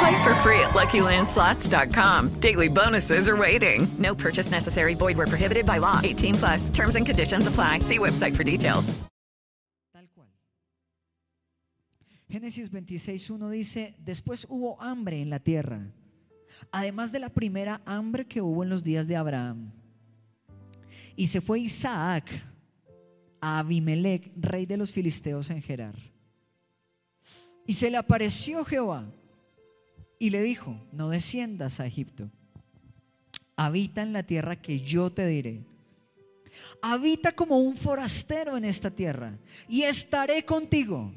Play for free at LuckyLandSlots.com. Daily bonuses are waiting. No purchase necessary. Void where prohibited by law. 18 plus. Terms and conditions apply. See website for details. Tal cual. Génesis 26.1 dice, después hubo hambre en la tierra, además de la primera hambre que hubo en los días de Abraham. Y se fue Isaac a Abimelech, rey de los filisteos en Gerar. Y se le apareció Jehová y le dijo, no desciendas a Egipto, habita en la tierra que yo te diré. Habita como un forastero en esta tierra y estaré contigo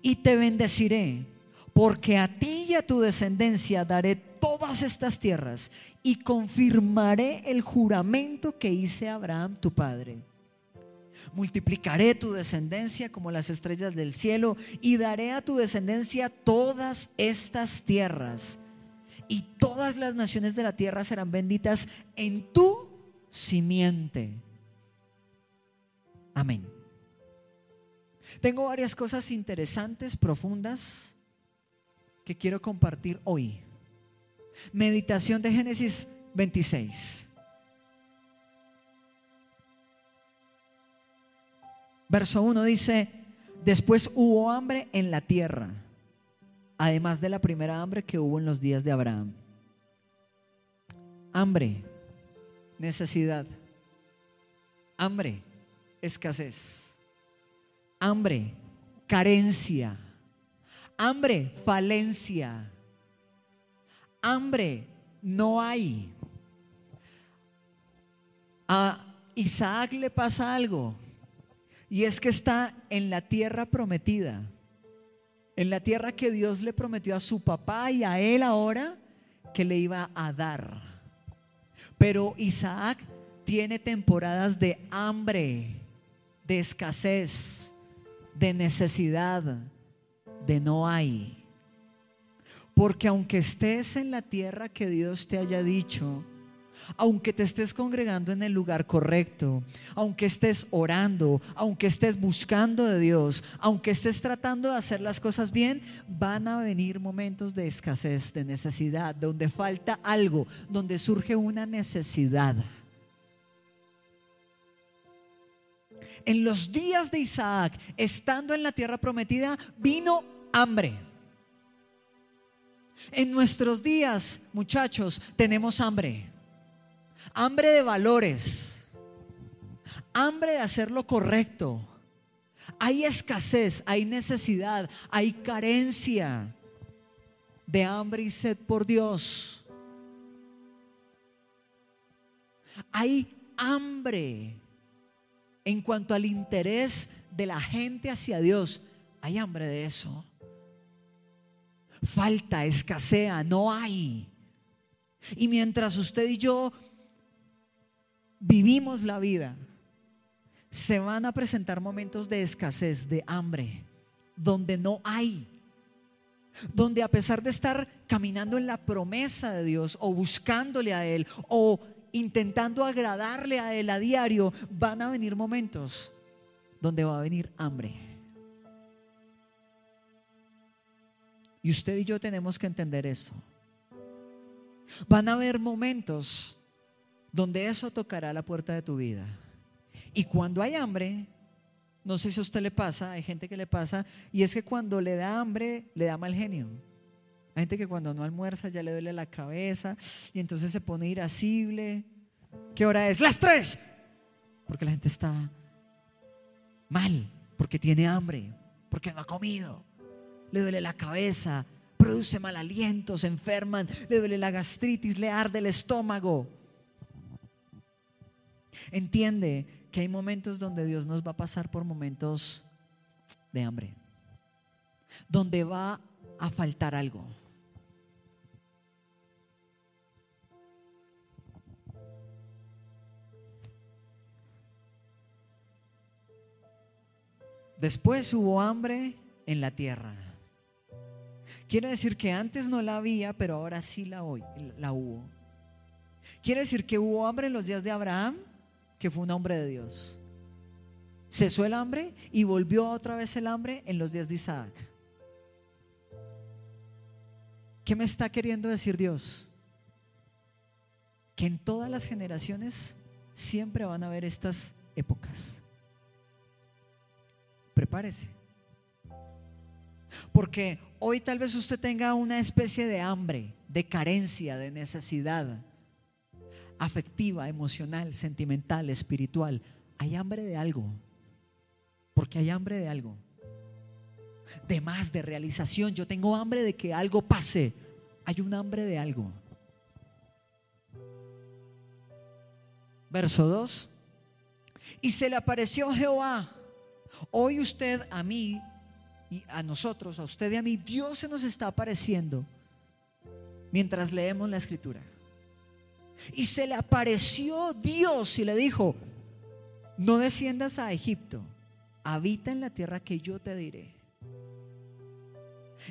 y te bendeciré, porque a ti y a tu descendencia daré todas estas tierras y confirmaré el juramento que hice a Abraham tu padre multiplicaré tu descendencia como las estrellas del cielo y daré a tu descendencia todas estas tierras. Y todas las naciones de la tierra serán benditas en tu simiente. Amén. Tengo varias cosas interesantes, profundas, que quiero compartir hoy. Meditación de Génesis 26. Verso 1 dice, después hubo hambre en la tierra, además de la primera hambre que hubo en los días de Abraham. Hambre, necesidad. Hambre, escasez. Hambre, carencia. Hambre, falencia. Hambre, no hay. A Isaac le pasa algo. Y es que está en la tierra prometida, en la tierra que Dios le prometió a su papá y a él ahora que le iba a dar. Pero Isaac tiene temporadas de hambre, de escasez, de necesidad, de no hay. Porque aunque estés en la tierra que Dios te haya dicho, aunque te estés congregando en el lugar correcto, aunque estés orando, aunque estés buscando de Dios, aunque estés tratando de hacer las cosas bien, van a venir momentos de escasez, de necesidad, donde falta algo, donde surge una necesidad. En los días de Isaac, estando en la tierra prometida, vino hambre. En nuestros días, muchachos, tenemos hambre hambre de valores, hambre de hacer lo correcto. Hay escasez, hay necesidad, hay carencia de hambre y sed por Dios. Hay hambre en cuanto al interés de la gente hacia Dios. Hay hambre de eso. Falta, escasea, no hay. Y mientras usted y yo vivimos la vida, se van a presentar momentos de escasez, de hambre, donde no hay. Donde a pesar de estar caminando en la promesa de Dios o buscándole a Él o intentando agradarle a Él a diario, van a venir momentos donde va a venir hambre. Y usted y yo tenemos que entender eso. Van a haber momentos donde eso tocará la puerta de tu vida. Y cuando hay hambre, no sé si a usted le pasa, hay gente que le pasa, y es que cuando le da hambre, le da mal genio. Hay gente que cuando no almuerza ya le duele la cabeza y entonces se pone irascible. ¿Qué hora es? Las tres. Porque la gente está mal, porque tiene hambre, porque no ha comido, le duele la cabeza, produce mal aliento, se enferman, le duele la gastritis, le arde el estómago. Entiende que hay momentos donde Dios nos va a pasar por momentos de hambre, donde va a faltar algo. Después hubo hambre en la tierra. Quiere decir que antes no la había, pero ahora sí la, la hubo. Quiere decir que hubo hambre en los días de Abraham, que fue un hombre de Dios. Cesó el hambre y volvió otra vez el hambre en los días de Isaac. ¿Qué me está queriendo decir Dios? Que en todas las generaciones siempre van a haber estas épocas prepárese. Porque hoy tal vez usted tenga una especie de hambre, de carencia, de necesidad afectiva, emocional, sentimental, espiritual. Hay hambre de algo. Porque hay hambre de algo. De más, de realización. Yo tengo hambre de que algo pase. Hay un hambre de algo. Verso 2. Y se le apareció Jehová Hoy usted a mí y a nosotros, a usted y a mí, Dios se nos está apareciendo mientras leemos la escritura. Y se le apareció Dios y le dijo, no desciendas a Egipto, habita en la tierra que yo te diré.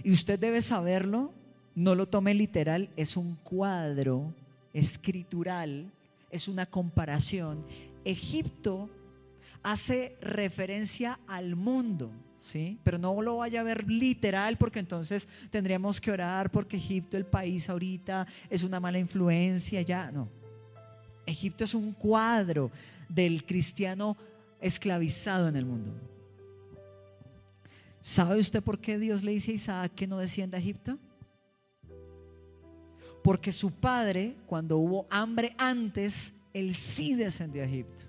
Y usted debe saberlo, no lo tome literal, es un cuadro escritural, es una comparación. Egipto hace referencia al mundo, ¿sí? Pero no lo vaya a ver literal porque entonces tendríamos que orar porque Egipto, el país ahorita, es una mala influencia, ya, no. Egipto es un cuadro del cristiano esclavizado en el mundo. ¿Sabe usted por qué Dios le dice a Isaac que no descienda a Egipto? Porque su padre, cuando hubo hambre antes, él sí descendió a Egipto.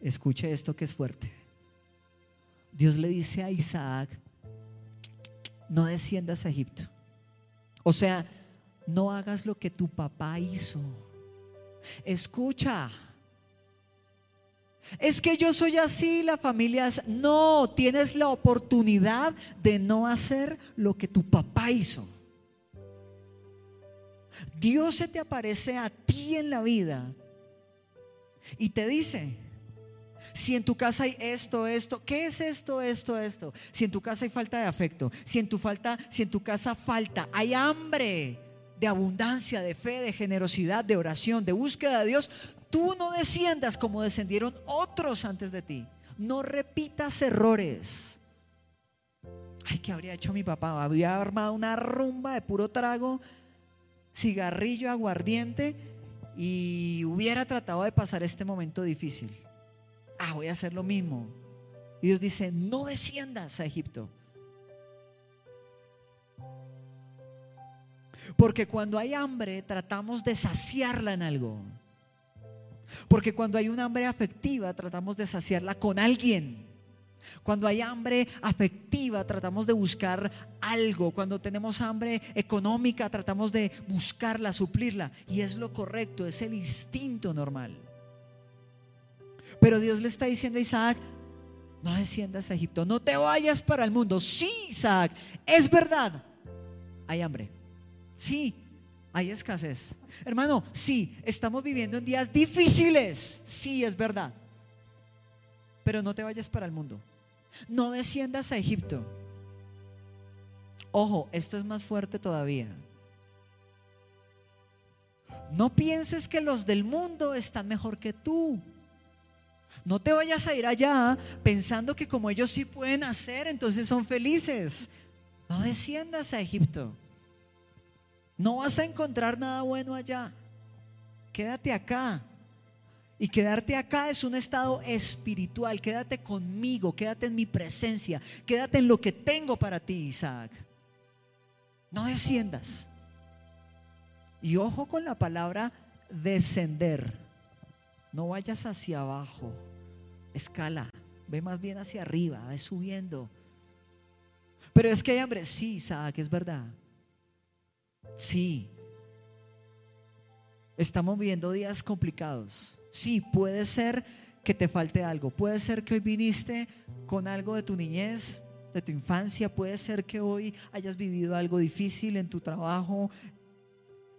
Escuche esto que es fuerte. Dios le dice a Isaac, no desciendas a Egipto. O sea, no hagas lo que tu papá hizo. Escucha. Es que yo soy así, la familia es... No, tienes la oportunidad de no hacer lo que tu papá hizo. Dios se te aparece a ti en la vida y te dice, si en tu casa hay esto, esto, ¿qué es esto, esto, esto? Si en tu casa hay falta de afecto, si en tu falta, si en tu casa falta, hay hambre de abundancia, de fe, de generosidad, de oración, de búsqueda de Dios, tú no desciendas como descendieron otros antes de ti. No repitas errores. Ay, ¿qué habría hecho mi papá? Había armado una rumba de puro trago, cigarrillo, aguardiente y hubiera tratado de pasar este momento difícil ah, voy a hacer lo mismo. Y Dios dice, no desciendas a Egipto. Porque cuando hay hambre tratamos de saciarla en algo. Porque cuando hay una hambre afectiva tratamos de saciarla con alguien. Cuando hay hambre afectiva tratamos de buscar algo. Cuando tenemos hambre económica tratamos de buscarla, suplirla. Y es lo correcto, es el instinto normal. Pero Dios le está diciendo a Isaac, no desciendas a Egipto, no te vayas para el mundo. Sí, Isaac, es verdad. Hay hambre. Sí, hay escasez. Hermano, sí, estamos viviendo en días difíciles. Sí, es verdad. Pero no te vayas para el mundo. No desciendas a Egipto. Ojo, esto es más fuerte todavía. No pienses que los del mundo están mejor que tú. No te vayas a ir allá pensando que como ellos sí pueden hacer, entonces son felices. No desciendas a Egipto. No vas a encontrar nada bueno allá. Quédate acá. Y quedarte acá es un estado espiritual. Quédate conmigo, quédate en mi presencia, quédate en lo que tengo para ti, Isaac. No desciendas. Y ojo con la palabra descender. No vayas hacia abajo escala, ve más bien hacia arriba, ve subiendo. Pero es que hay hambre, sí, Isaac, es verdad. Sí. Estamos viviendo días complicados. Sí, puede ser que te falte algo. Puede ser que hoy viniste con algo de tu niñez, de tu infancia. Puede ser que hoy hayas vivido algo difícil en tu trabajo.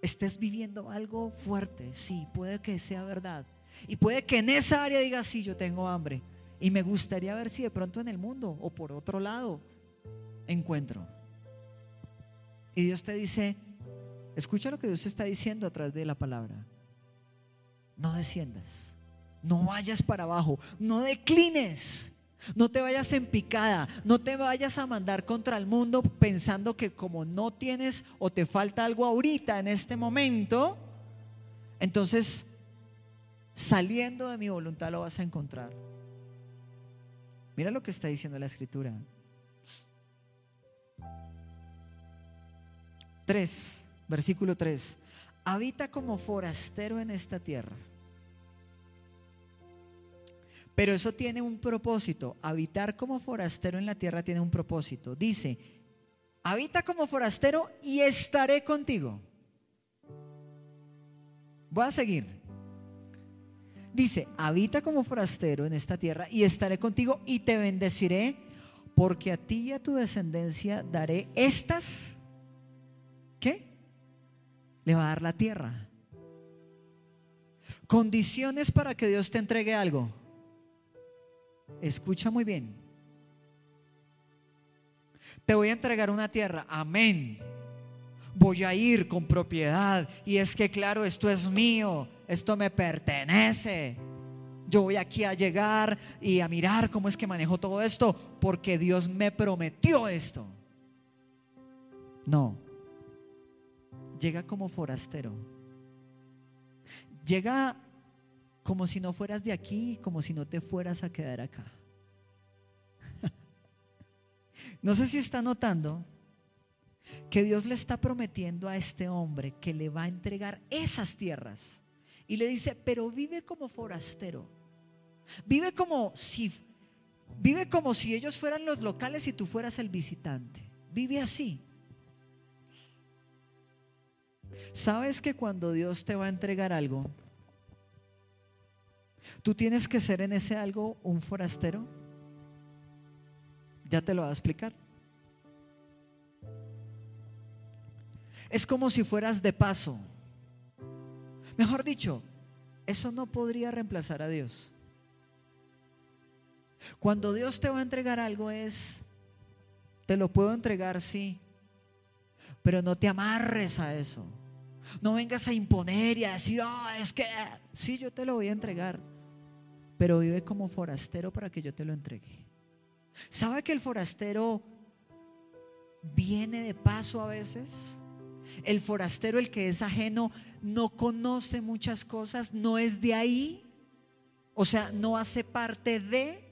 Estés viviendo algo fuerte. Sí, puede que sea verdad. Y puede que en esa área digas, sí, yo tengo hambre. Y me gustaría ver si de pronto en el mundo o por otro lado encuentro. Y Dios te dice, escucha lo que Dios está diciendo a través de la palabra. No desciendas, no vayas para abajo, no declines. No te vayas en picada, no te vayas a mandar contra el mundo pensando que como no tienes o te falta algo ahorita en este momento, entonces saliendo de mi voluntad lo vas a encontrar. Mira lo que está diciendo la escritura. 3, versículo 3. Habita como forastero en esta tierra. Pero eso tiene un propósito. Habitar como forastero en la tierra tiene un propósito. Dice, habita como forastero y estaré contigo. Voy a seguir. Dice, habita como forastero en esta tierra y estaré contigo y te bendeciré porque a ti y a tu descendencia daré estas ¿Qué? Le va a dar la tierra. Condiciones para que Dios te entregue algo. Escucha muy bien. Te voy a entregar una tierra. Amén. Voy a ir con propiedad. Y es que, claro, esto es mío. Esto me pertenece. Yo voy aquí a llegar y a mirar cómo es que manejo todo esto. Porque Dios me prometió esto. No llega como forastero. Llega como si no fueras de aquí, como si no te fueras a quedar acá. no sé si está notando que Dios le está prometiendo a este hombre que le va a entregar esas tierras. Y le dice, pero vive como forastero. Vive como si vive como si ellos fueran los locales y tú fueras el visitante. Vive así. ¿Sabes que cuando Dios te va a entregar algo, tú tienes que ser en ese algo un forastero? Ya te lo voy a explicar. Es como si fueras de paso. Mejor dicho, eso no podría reemplazar a Dios. Cuando Dios te va a entregar algo es, te lo puedo entregar, sí, pero no te amarres a eso. No vengas a imponer y a decir, oh, es que sí, yo te lo voy a entregar, pero vive como forastero para que yo te lo entregue. ¿Sabe que el forastero viene de paso a veces? El forastero, el que es ajeno, no conoce muchas cosas, no es de ahí, o sea, no hace parte de.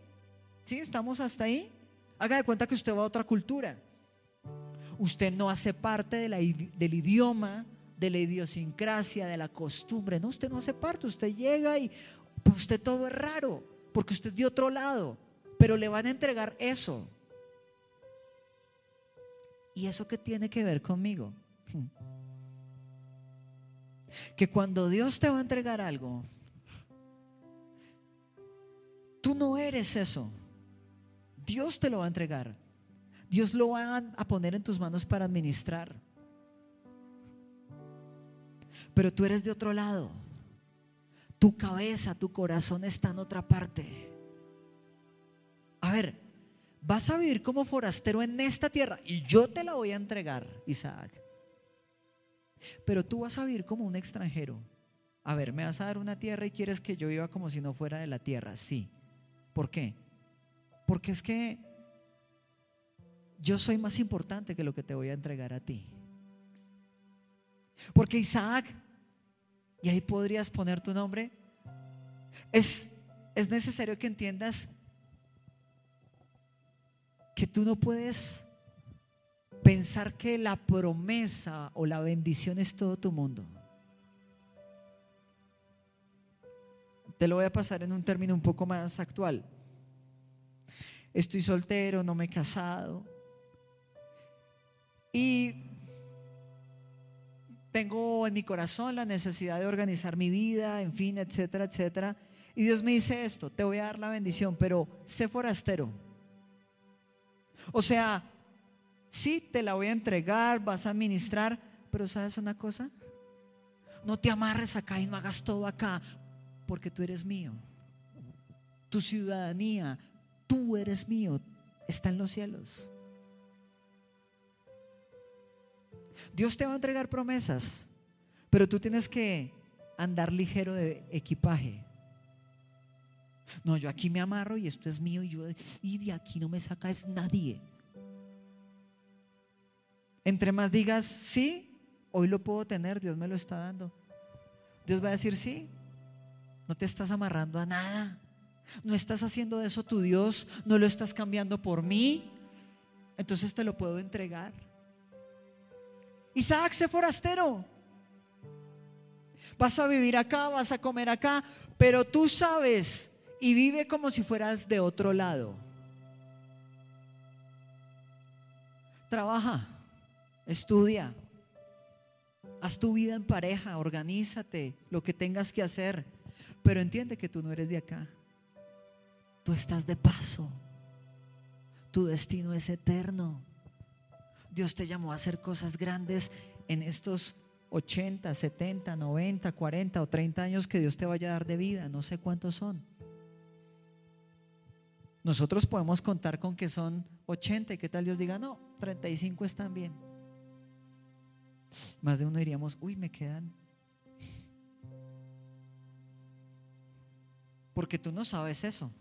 ¿Sí? ¿Estamos hasta ahí? Haga de cuenta que usted va a otra cultura. Usted no hace parte del idioma, de la idiosincrasia, de la costumbre. No, usted no hace parte, usted llega y pues usted todo es raro, porque usted es de otro lado, pero le van a entregar eso. ¿Y eso qué tiene que ver conmigo? Que cuando Dios te va a entregar algo, tú no eres eso. Dios te lo va a entregar. Dios lo va a poner en tus manos para administrar pero tú eres de otro lado. Tu cabeza, tu corazón está en otra parte. A ver, vas a vivir como forastero en esta tierra y yo te la voy a entregar, Isaac. Pero tú vas a vivir como un extranjero. A ver, me vas a dar una tierra y quieres que yo viva como si no fuera de la tierra. Sí. ¿Por qué? Porque es que yo soy más importante que lo que te voy a entregar a ti. Porque Isaac y ahí podrías poner tu nombre. Es, es necesario que entiendas que tú no puedes pensar que la promesa o la bendición es todo tu mundo. Te lo voy a pasar en un término un poco más actual. estoy soltero, no me he casado. Y tengo en mi corazón la necesidad de organizar mi vida, en fin, etcétera, etcétera. Y Dios me dice esto, te voy a dar la bendición, pero sé forastero. O sea, sí, te la voy a entregar, vas a administrar, pero ¿sabes una cosa? No te amarres acá y no hagas todo acá, porque tú eres mío. Tu ciudadanía, tú eres mío, está en los cielos. Dios te va a entregar promesas, pero tú tienes que andar ligero de equipaje. No, yo aquí me amarro y esto es mío y yo y de aquí no me saca es nadie. Entre más digas, sí, hoy lo puedo tener, Dios me lo está dando. Dios va a decir, sí, no te estás amarrando a nada. No estás haciendo de eso tu Dios, no lo estás cambiando por mí. Entonces te lo puedo entregar. Isaac, sé forastero. Vas a vivir acá, vas a comer acá, pero tú sabes y vive como si fueras de otro lado. Trabaja, estudia, haz tu vida en pareja, organízate, lo que tengas que hacer, pero entiende que tú no eres de acá. Tú estás de paso. Tu destino es eterno. Dios te llamó a hacer cosas grandes en estos 80, 70, 90, 40 o 30 años que Dios te vaya a dar de vida. No sé cuántos son. Nosotros podemos contar con que son 80 y que tal Dios diga, no, 35 están bien. Más de uno diríamos, uy, me quedan. Porque tú no sabes eso.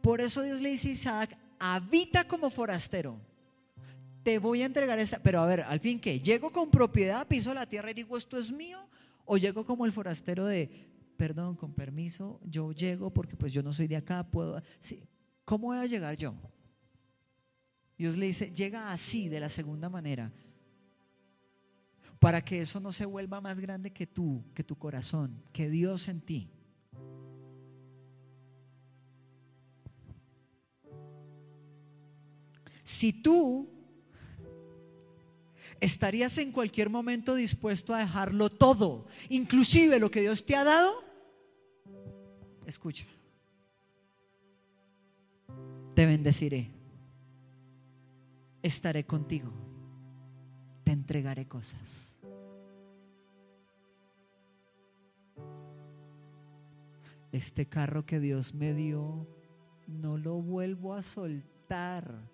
Por eso Dios le dice a Isaac, habita como forastero. Te voy a entregar esta, pero a ver, al fin que llego con propiedad, piso la tierra y digo, esto es mío, o llego como el forastero de, perdón, con permiso, yo llego porque pues yo no soy de acá, puedo, sí, ¿cómo voy a llegar yo? Dios le dice, llega así, de la segunda manera, para que eso no se vuelva más grande que tú, que tu corazón, que Dios en ti. Si tú ¿estarías en cualquier momento dispuesto a dejarlo todo, inclusive lo que Dios te ha dado? Escucha, te bendeciré, estaré contigo, entregaré cosas. Este carro que Dios me dio, no lo vuelvo a soltar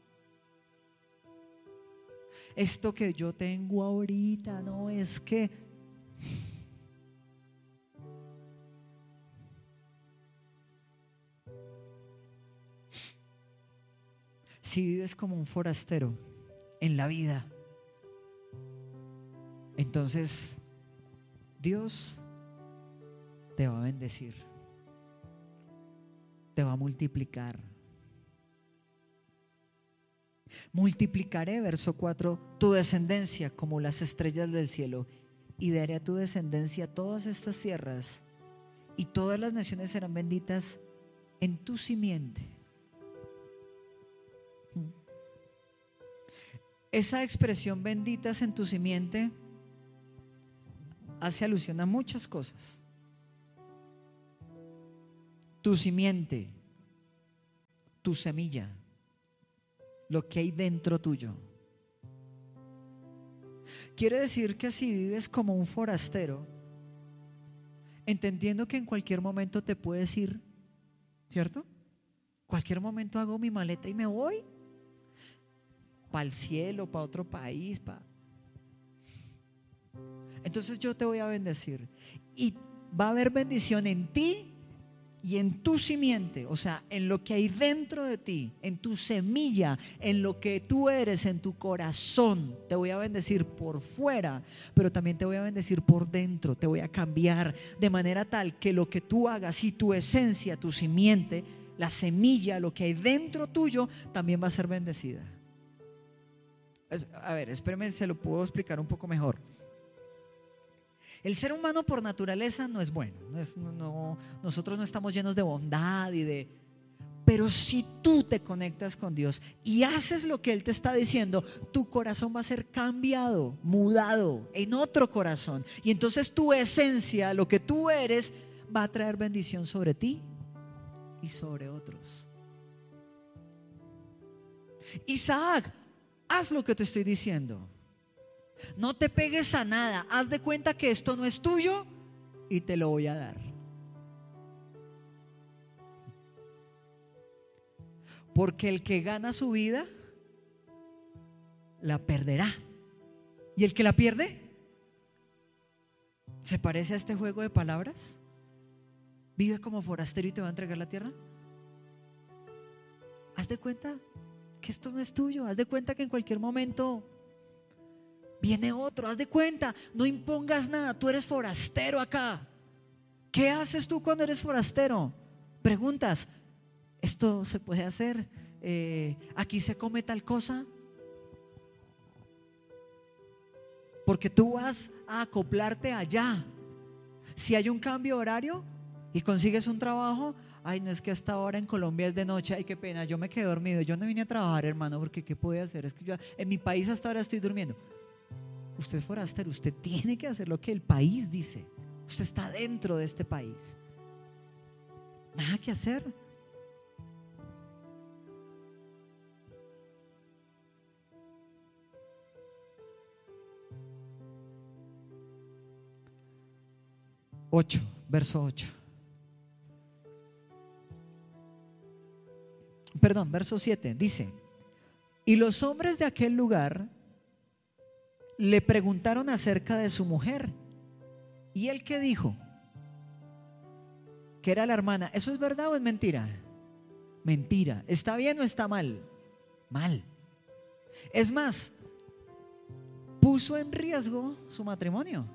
esto que yo tengo ahorita, no es que... Si vives como un forastero en la vida, entonces Dios te va a bendecir, te va a multiplicar Multiplicaré, verso 4, tu descendencia como las estrellas del cielo y daré a tu descendencia todas estas tierras y todas las naciones serán benditas en tu simiente. Esa expresión benditas en tu simiente hace alusión a muchas cosas. Tu simiente, tu semilla lo que hay dentro tuyo. Quiere decir que si vives como un forastero, entendiendo que en cualquier momento te puedes ir, ¿cierto? Cualquier momento hago mi maleta y me voy para el cielo, para otro país, para... Entonces yo te voy a bendecir y va a haber bendición en ti y en tu simiente, o sea, en lo que hay dentro de ti, en tu semilla, en lo que tú eres, en tu corazón, te voy a bendecir por fuera, pero también te voy a bendecir por dentro, te voy a cambiar de manera tal que lo que tú hagas y tu esencia, tu simiente, la semilla, lo que hay dentro tuyo, también va a ser bendecida. A ver, espérame, se lo puedo explicar un poco mejor. El ser humano por naturaleza no es bueno. nosotros no estamos llenos de bondad y de... Pero si tú te conectas con Dios y haces lo que Él te está diciendo, tu corazón va a ser cambiado, mudado en otro corazón. Y entonces tu esencia, lo que tú eres, va a traer bendición sobre ti y sobre otros. Isaac, haz lo que te estoy diciendo. No te pegues a nada. Haz de cuenta que esto no es tuyo y te lo voy a dar. Porque el que gana su vida, la perderá. ¿Y el que la pierde? ¿Se parece a este juego de palabras? ¿Vive como forastero y te va a entregar la tierra? Haz de cuenta que esto no es tuyo. Haz de cuenta que en cualquier momento viene otro. Haz de cuenta, no impongas nada. Tú eres forastero acá. ¿Qué haces tú cuando eres forastero? Preguntas, ¿esto se puede hacer? Eh, ¿Aquí se come tal cosa? Porque tú vas a acoplarte allá. Si hay un cambio horario y consigues un trabajo, ay, no es que hasta ahora en Colombia es de noche, ay, qué pena, yo me quedé dormido, yo no vine a trabajar, hermano, porque ¿qué puede hacer? Es que en mi país hasta ahora estoy durmiendo. Usted es forastero, usted tiene que hacer lo que el país dice. Usted está dentro de este país. Nada que hacer. Ocho, verso ocho. Perdón, verso 7 dice, y los hombres de aquel lugar le preguntaron acerca de su mujer. ¿Y él qué dijo? Que era la hermana. ¿Eso es verdad o es mentira? Mentira. ¿Está bien o está mal? Mal. Es más, puso en riesgo su matrimonio.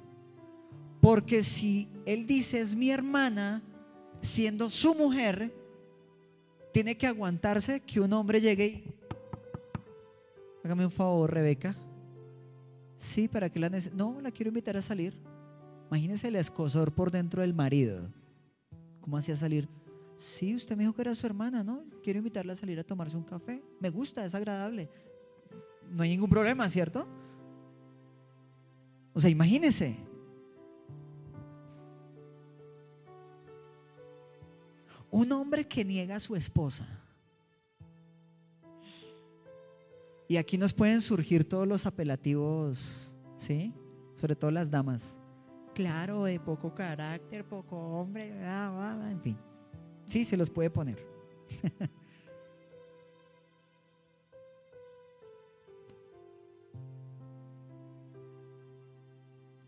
Porque si él dice es mi hermana, siendo su mujer, tiene que aguantarse que un hombre llegue y... Hágame un favor, Rebeca. Sí, ¿para que la No, la quiero invitar a salir. Imagínese el escosor por dentro del marido. ¿Cómo hacía salir? Sí, usted me dijo que era su hermana, ¿no? Quiero invitarla a salir a tomarse un café. Me gusta, es agradable. No hay ningún problema, ¿cierto? O sea, imagínese. Un hombre que niega a su esposa. Y aquí nos pueden surgir todos los apelativos, ¿sí? Sobre todo las damas. Claro, de poco carácter, poco hombre, en fin. Sí, se los puede poner.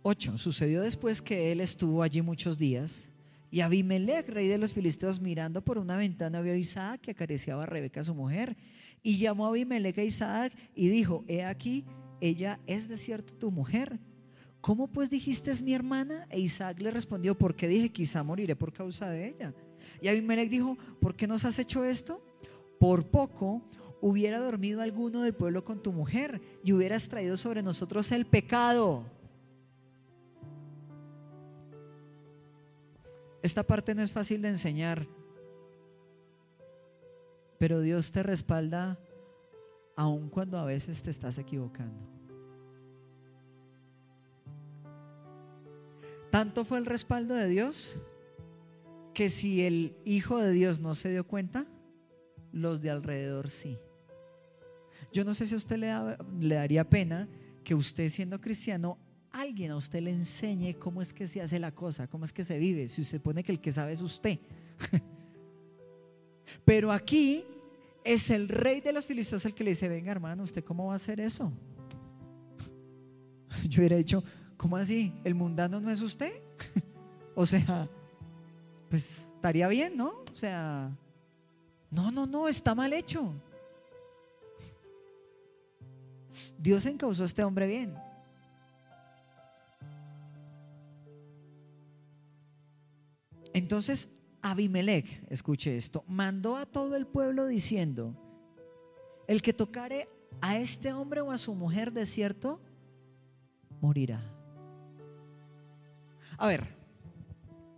Ocho. Sucedió después que él estuvo allí muchos días y Abimelech, rey de los filisteos, mirando por una ventana, vio a Isaac que acariciaba a Rebeca, su mujer, y llamó a Abimelech a Isaac y dijo: He aquí, ella es de cierto tu mujer. ¿Cómo pues dijiste es mi hermana? E Isaac le respondió, porque dije, quizá moriré por causa de ella. Y Abimelech dijo, ¿por qué nos has hecho esto? Por poco hubiera dormido alguno del pueblo con tu mujer y hubieras traído sobre nosotros el pecado. Esta parte no es fácil de enseñar, pero Dios te respalda aun cuando a veces te estás equivocando. Tanto fue el respaldo de Dios que si el Hijo de Dios no se dio cuenta, los de alrededor sí. Yo no sé si a usted le, daría pena que usted siendo cristiano, alguien a usted le enseñe cómo es que se hace la cosa, cómo es que se vive, si usted pone que el que sabe es usted. Pero aquí es el rey de los filisteos el que le dice, venga hermano, ¿usted cómo va a hacer eso? Yo hubiera dicho, ¿Cómo así? ¿El mundano no es usted? o sea, pues estaría bien, ¿no? O sea, no, no, no, está mal hecho. Dios encausó a este hombre bien. Entonces Abimelech, escuche esto, mandó a todo el pueblo diciendo, el que tocare a este hombre o a su mujer de cierto, morirá. A ver,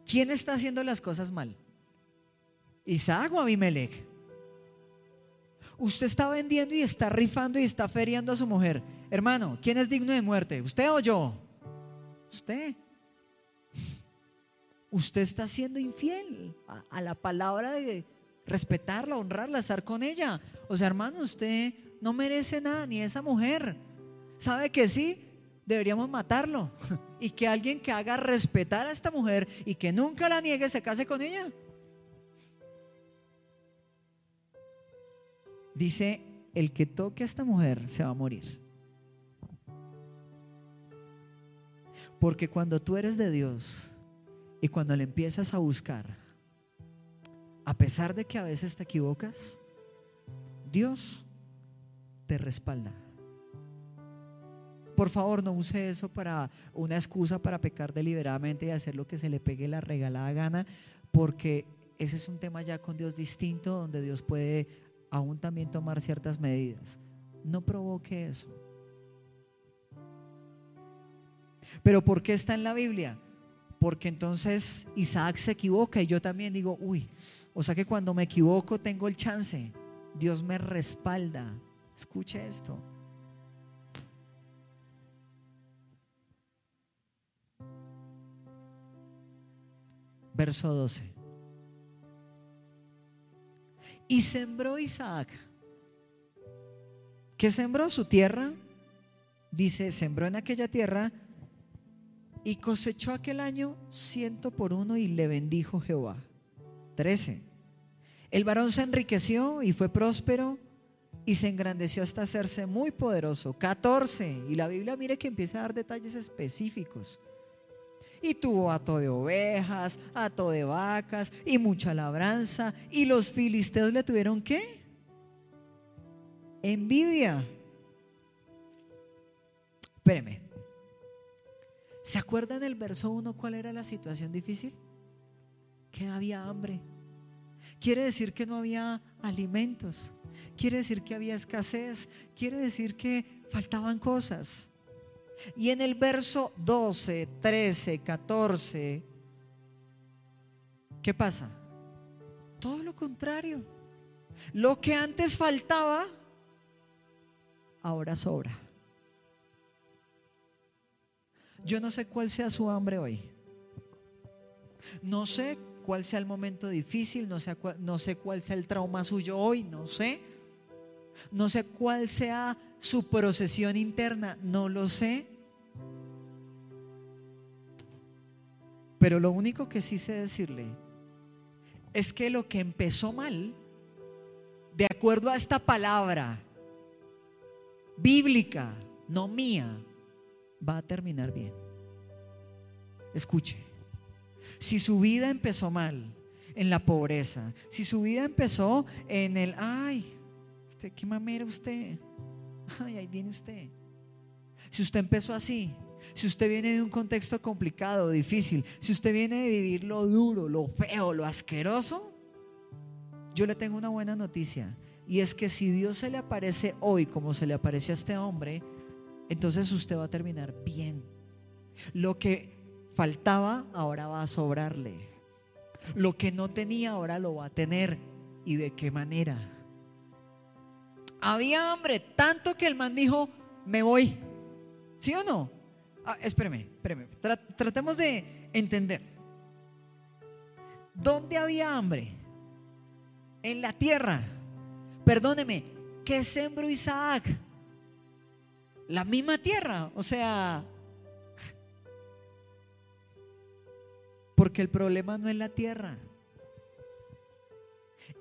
¿quién está haciendo las cosas mal? ¿Isaac o Abimelech? Usted está vendiendo y está rifando y está feriando a su mujer. Hermano, ¿quién es digno de muerte? ¿Usted o yo? Usted. Usted está siendo infiel a, la palabra de respetarla, honrarla, estar con ella. O sea, hermano, usted no merece nada, ni esa mujer. ¿Sabe que sí? Deberíamos matarlo. Y que alguien que haga respetar a esta mujer y que nunca la niegue se case con ella. Dice, el que toque a esta mujer se va a morir. Porque cuando tú eres de Dios y cuando le empiezas a buscar, a pesar de que a veces te equivocas, Dios te respalda. Por favor, no use eso para una excusa para pecar deliberadamente y hacer lo que se le pegue la regalada gana, porque ese es un tema ya con Dios distinto, donde Dios puede aún también tomar ciertas medidas. No provoque eso. Pero ¿por qué está en la Biblia? Porque entonces Isaac se equivoca y yo también digo, uy, o sea que cuando me equivoco tengo el chance. Dios me respalda. Escuche esto. Verso 12. Y sembró Isaac. ¿Qué sembró su tierra? Dice, sembró en aquella tierra y cosechó aquel año ciento por uno y le bendijo Jehová. 13. El varón se enriqueció y fue próspero y se engrandeció hasta hacerse muy poderoso. 14. Y la Biblia mire que empieza a dar detalles específicos. Y tuvo hato de ovejas, hato de vacas y mucha labranza. Y los filisteos le tuvieron qué? Envidia. Espéreme. ¿Se acuerdan el verso 1 cuál era la situación difícil? Que había hambre. Quiere decir que no había alimentos. Quiere decir que había escasez. Quiere decir que faltaban cosas. Y en el verso 12, 13, 14, ¿qué pasa? Todo lo contrario. Lo que antes faltaba, ahora sobra. Yo no sé cuál sea su hambre hoy. No sé cuál sea el momento difícil, no sé, no sé cuál sea el trauma suyo hoy, no sé. No sé cuál sea su procesión interna, no lo sé. Pero lo único que sí sé decirle es que lo que empezó mal, de acuerdo a esta palabra bíblica, no mía, va a terminar bien. Escuche, si su vida empezó mal en la pobreza, si su vida empezó en el, ay, usted, qué mamera usted, ay, ahí viene usted. Si usted empezó así, si usted viene de un contexto complicado, difícil, si usted viene de vivir lo duro, lo feo, lo asqueroso, yo le tengo una buena noticia. Y es que si Dios se le aparece hoy como se le apareció a este hombre, entonces usted va a terminar bien. Lo que faltaba ahora va a sobrarle. Lo que no tenía ahora lo va a tener. ¿Y de qué manera? Había hambre, tanto que el man dijo, me voy. ¿Sí o no? Ah, espéreme, espéreme. tratemos de entender. ¿Dónde había hambre? En la tierra. Perdóneme, ¿qué sembró Isaac? La misma tierra. O sea, porque el problema no es la tierra.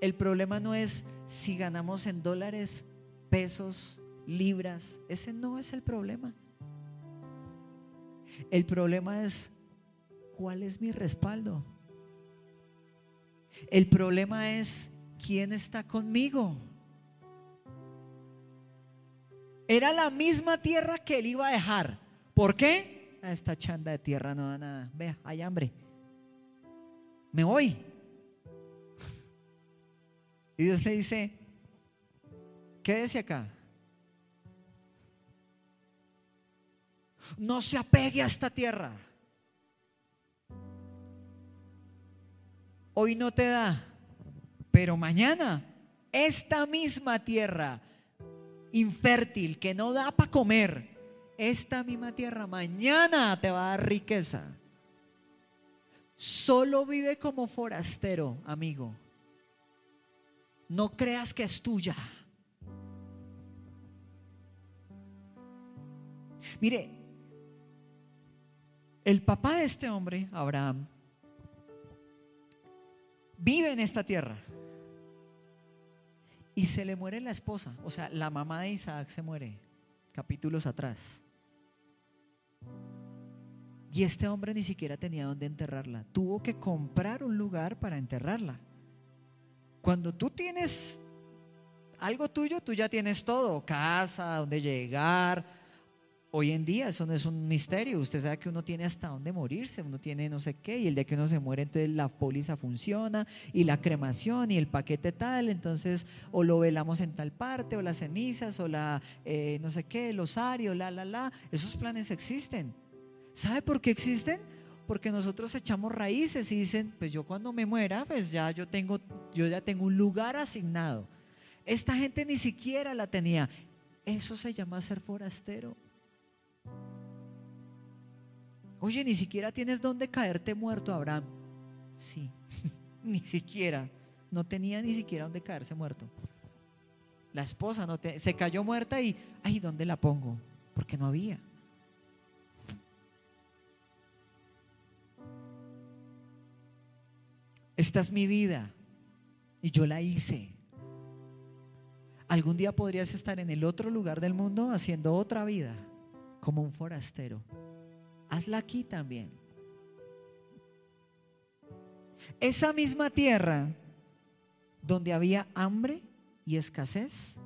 El problema no es si ganamos en dólares, pesos, libras. Ese no es el problema. El problema es cuál es mi respaldo. El problema es quién está conmigo. Era la misma tierra que él iba a dejar. ¿Por qué? A esta chanda de tierra no da nada. Vea, hay hambre. Me voy. Y Dios le dice, quédese acá. No se apegue a esta tierra. Hoy no te da, pero mañana esta misma tierra infértil que no da para comer, esta misma tierra mañana te va a dar riqueza. Solo vive como forastero, amigo. No creas que es tuya. Mire, el papá de este hombre, Abraham, vive en esta tierra y se le muere la esposa, o sea, la mamá de Isaac se muere, capítulos atrás. Y este hombre ni siquiera tenía dónde enterrarla. Tuvo que comprar un lugar para enterrarla. Cuando tú tienes algo tuyo, tú ya tienes todo, casa, donde llegar, Hoy en día eso no es un misterio. Usted sabe que uno tiene hasta dónde morirse, uno tiene no sé qué, y el día que uno se muere, entonces la póliza funciona, y la cremación, y el paquete tal, entonces o lo velamos en tal parte, o las cenizas, o la eh, no sé qué, el osario, la, la, la. Esos planes existen. ¿Sabe por qué existen? Porque nosotros echamos raíces y dicen, pues yo cuando me muera, pues ya yo tengo, yo ya tengo un lugar asignado. Esta gente ni siquiera la tenía. Eso se llama ser forastero. Oye, ni siquiera tienes dónde caerte muerto, Abraham. Sí, ni siquiera. No tenía ni siquiera dónde caerse muerto. La esposa no se cayó muerta y, ay, ¿dónde la pongo? Porque no había. Esta es mi vida y yo la hice. Algún día podrías estar en el otro lugar del mundo haciendo otra vida, como un forastero hazla aquí también. Esa misma tierra donde había hambre y escasez,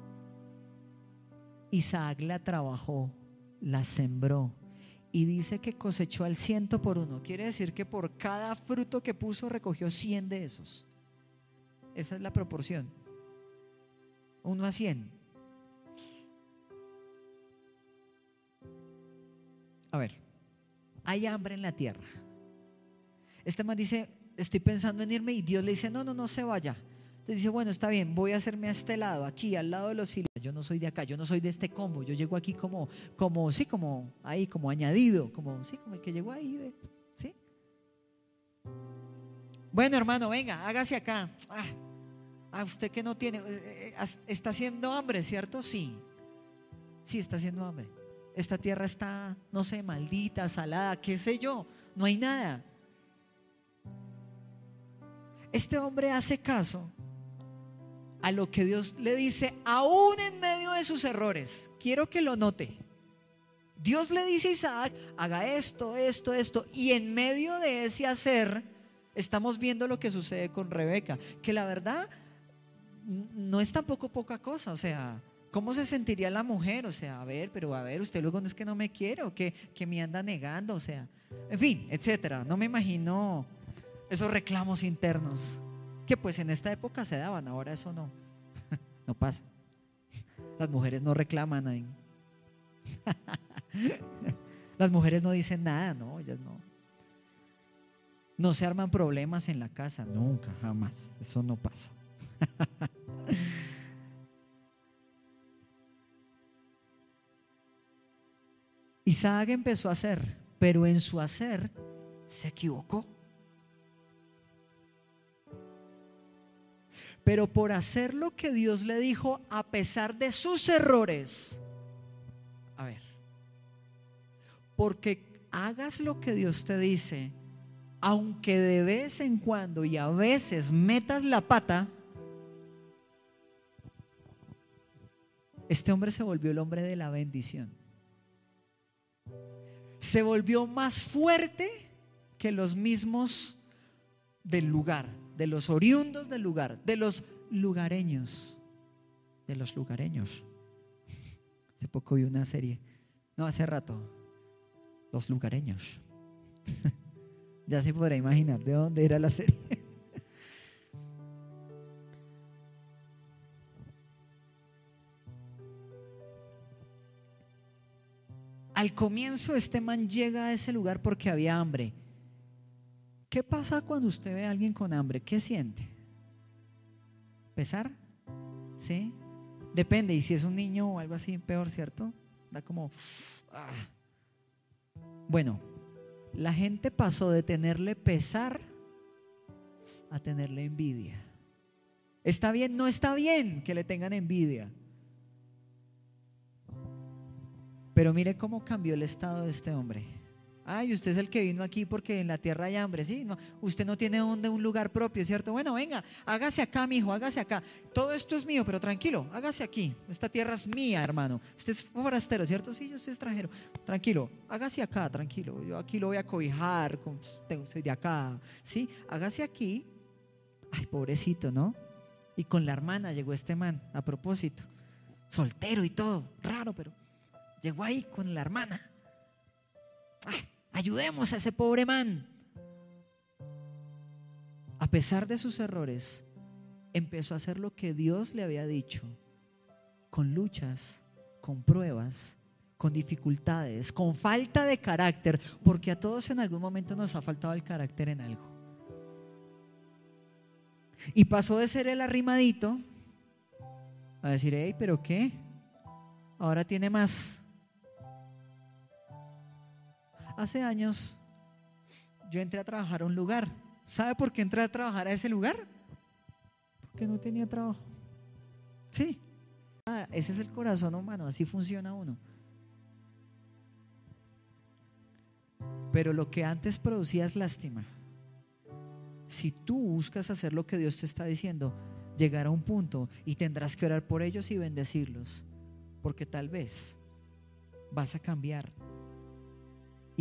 Isaac la trabajó, la sembró y dice que cosechó al ciento por uno. Quiere decir que por cada fruto que puso recogió cien de esos. Esa es la proporción. Uno a cien. A ver hay hambre en la tierra. Este man dice, estoy pensando en irme y Dios le dice, no, no, no se vaya. Entonces dice, bueno, está bien, voy a hacerme a este lado, aquí, al lado de los filos. Yo no soy de acá, yo no soy de este combo, yo llego aquí como, como, sí, como ahí, como añadido, como, sí, como el que llegó ahí, ¿sí? Bueno, hermano, venga, hágase acá. Ah, ah usted que no tiene, eh, eh, está haciendo hambre, ¿cierto? Sí, sí, está haciendo hambre. Esta tierra está, no sé, maldita, salada, qué sé yo, no hay nada. Este hombre hace caso a lo que Dios le dice, aún en medio de sus errores. Quiero que lo note. Dios le dice a Isaac, haga esto, esto, esto. Y en medio de ese hacer, estamos viendo lo que sucede con Rebeca. Que la verdad no es tampoco poca cosa. O sea, ¿Cómo se sentiría la mujer? O sea, a ver, pero a ver, usted luego no es que no me quiere o que, que me anda negando, o sea, en fin, etcétera. No me imagino esos reclamos internos que pues en esta época se daban, ahora eso no, no pasa. Las mujeres no reclaman ahí. Las mujeres no dicen nada, no, ellas no. No se arman problemas en la casa, nunca, jamás. Eso no pasa. Isaac empezó a hacer, pero en su hacer se equivocó. Pero por hacer lo que Dios le dijo a pesar de sus errores, a ver, porque hagas lo que Dios te dice, aunque de vez en cuando y a veces metas la pata, este hombre se volvió el hombre de la bendición se volvió más fuerte que los mismos del lugar, de los oriundos del lugar, de los lugareños, de los lugareños. Hace poco vi una serie, no, hace rato, los lugareños. ya se podrá imaginar de dónde era la serie. Al comienzo este man llega a ese lugar porque había hambre. ¿Qué pasa cuando usted ve a alguien con hambre? ¿Qué siente? ¿Pesar? ¿Sí? Depende, y si es un niño o algo así, peor, ¿cierto? Da como... ah. Bueno, la gente pasó de tenerle pesar a tenerle envidia. ¿Está bien? No está bien que le tengan envidia. Pero mire cómo cambió el estado de este hombre. Ay, usted es el que vino aquí porque en la tierra hay hambre, ¿sí? No, usted no tiene donde un lugar propio, ¿cierto? Bueno, venga, hágase acá, mi hijo, hágase acá. Todo esto es mío, pero tranquilo, hágase aquí. Esta tierra es mía, hermano. Usted es forastero, ¿cierto? Sí, yo soy extranjero. Tranquilo, hágase acá, tranquilo. Yo aquí lo voy a cobijar, soy de acá, ¿sí? Hágase aquí. Ay, pobrecito, ¿no? Y con la hermana llegó este man, a propósito. Soltero y todo, raro, pero llegó ahí con la hermana. Ay, ayudemos a ese pobre man. A pesar de sus errores, empezó a hacer lo que Dios le había dicho, con luchas, con pruebas, con dificultades, con falta de carácter, porque a todos en algún momento nos ha faltado el carácter en algo. Y pasó de ser el arrimadito a decir, hey, pero ¿qué? Ahora tiene más. Hace años yo entré a trabajar a un lugar. ¿Sabe por qué entré a trabajar a ese lugar? Porque no tenía trabajo. Sí. Ah, ese es el corazón humano, así funciona uno. Pero lo que antes producía es lástima. Si tú buscas hacer lo que Dios te está diciendo, llegará un punto y tendrás que orar por ellos y bendecirlos. Porque tal vez vas a cambiar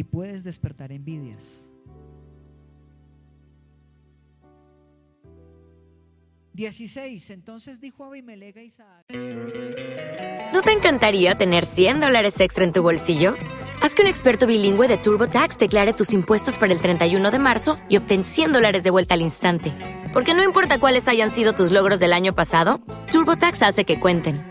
y puedes despertar envidias. 16. Entonces dijo Abimelech a Isaac. ¿No te encantaría tener 100 dólares extra en tu bolsillo? Haz que un experto bilingüe de TurboTax declare tus impuestos para el 31 de marzo y obtén 100 dólares de vuelta al instante. Porque no importa cuáles hayan sido tus logros del año pasado, TurboTax hace que cuenten.